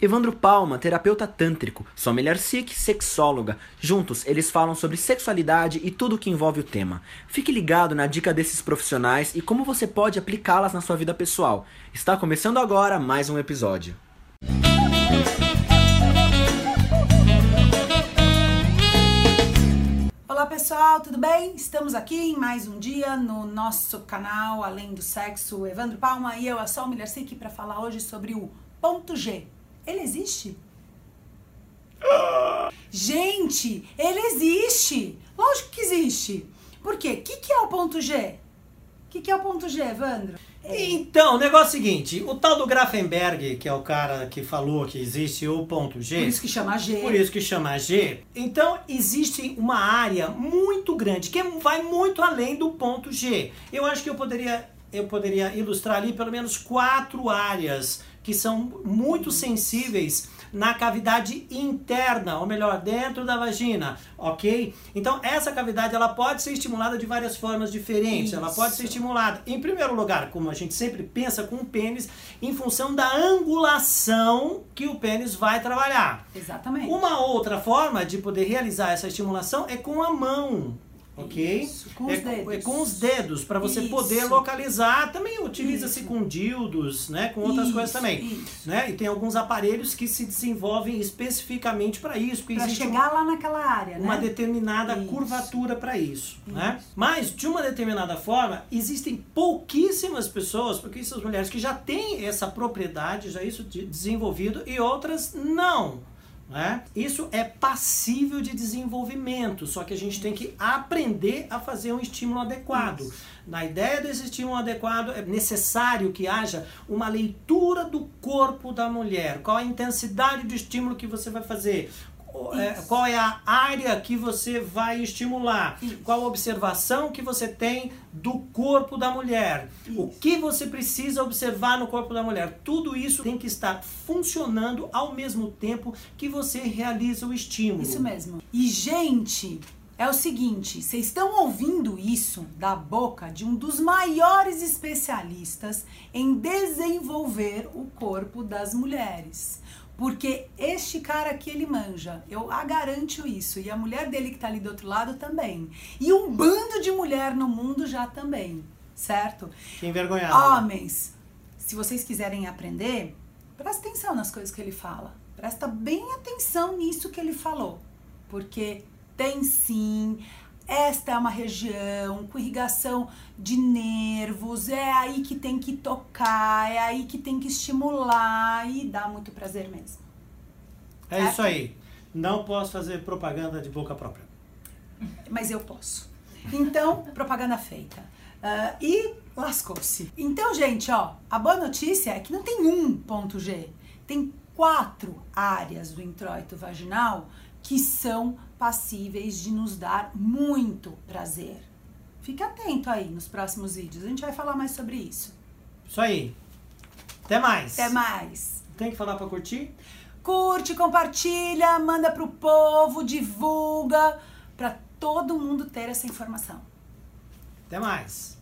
Evandro Palma, terapeuta tântrico, sua mulher Sikh, sexóloga. Juntos, eles falam sobre sexualidade e tudo o que envolve o tema. Fique ligado na dica desses profissionais e como você pode aplicá-las na sua vida pessoal. Está começando agora mais um episódio. Olá pessoal, tudo bem? Estamos aqui em mais um dia no nosso canal Além do Sexo, Evandro Palma e eu, a Sol Mulher Sikh, para falar hoje sobre o ponto G. Ele existe? Gente, ele existe! Lógico que existe! Por quê? O que, que é o ponto G? O que, que é o ponto G, Evandro? É. Então, o negócio é o seguinte, o tal do Grafenberg, que é o cara que falou que existe o ponto G. Por isso que chama G. Por isso que chama G. Então, existe uma área muito grande, que vai muito além do ponto G. Eu acho que eu poderia, eu poderia ilustrar ali pelo menos quatro áreas que são muito sensíveis na cavidade interna, ou melhor, dentro da vagina, ok? Então essa cavidade ela pode ser estimulada de várias formas diferentes. Isso. Ela pode ser estimulada, em primeiro lugar, como a gente sempre pensa com o pênis, em função da angulação que o pênis vai trabalhar. Exatamente. Uma outra forma de poder realizar essa estimulação é com a mão ok? Isso, com é, os dedos. É com os dedos, para você Isso. poder localizar. Também utiliza-se com dildos, né? Com outras Isso, coisas também. Né? E tem alguns aparelhos que se desenvolvem especificamente para isso. existe chegar lá naquela área, uma né? determinada Isso. curvatura para isso, né? Mas de uma determinada forma, existem pouquíssimas pessoas, pouquíssimas mulheres que já têm essa propriedade, já isso de- desenvolvido e outras não. Né? Isso é passível de desenvolvimento, só que a gente tem que aprender a fazer um estímulo adequado. Na ideia desse estímulo adequado, é necessário que haja uma leitura do corpo da mulher. Qual a intensidade do estímulo que você vai fazer? É, Isso. Qual é a área que você vai estimular? Isso. Qual a observação que você tem do corpo da mulher? O Isso. que você precisa observar no corpo da mulher? Tudo isso tem que estar funcionando ao mesmo tempo que você realiza o estímulo. Isso mesmo. E, gente, é o seguinte: vocês estão ouvindo isso da boca de um dos maiores especialistas em desenvolver o corpo das mulheres. Porque este cara aqui ele manja, eu a garanto isso. E a mulher dele que tá ali do outro lado também. E um bando de mulher no mundo já também, certo? Que envergonhado. Homens, se vocês quiserem aprender, presta atenção nas coisas que ele fala. Presta bem atenção nisso que ele falou. Porque tem sim, esta é uma região com irrigação de nervos, é aí que tem que tocar, é aí que tem que estimular e dá muito prazer mesmo. É isso aí. Não posso fazer propaganda de boca própria. mas eu posso. Então, propaganda feita. Ah, e lascou-se. Então, gente, ó, a boa notícia é que não tem um ponto G, tem quatro áreas do introito vaginal que são passíveis de nos dar muito prazer. Fique atento aí nos próximos vídeos, a gente vai falar mais sobre isso. Isso aí. Até mais. Até mais! Tem que falar para curtir? Curte, compartilha, manda pro povo, divulga, para todo mundo ter essa informação. Até mais.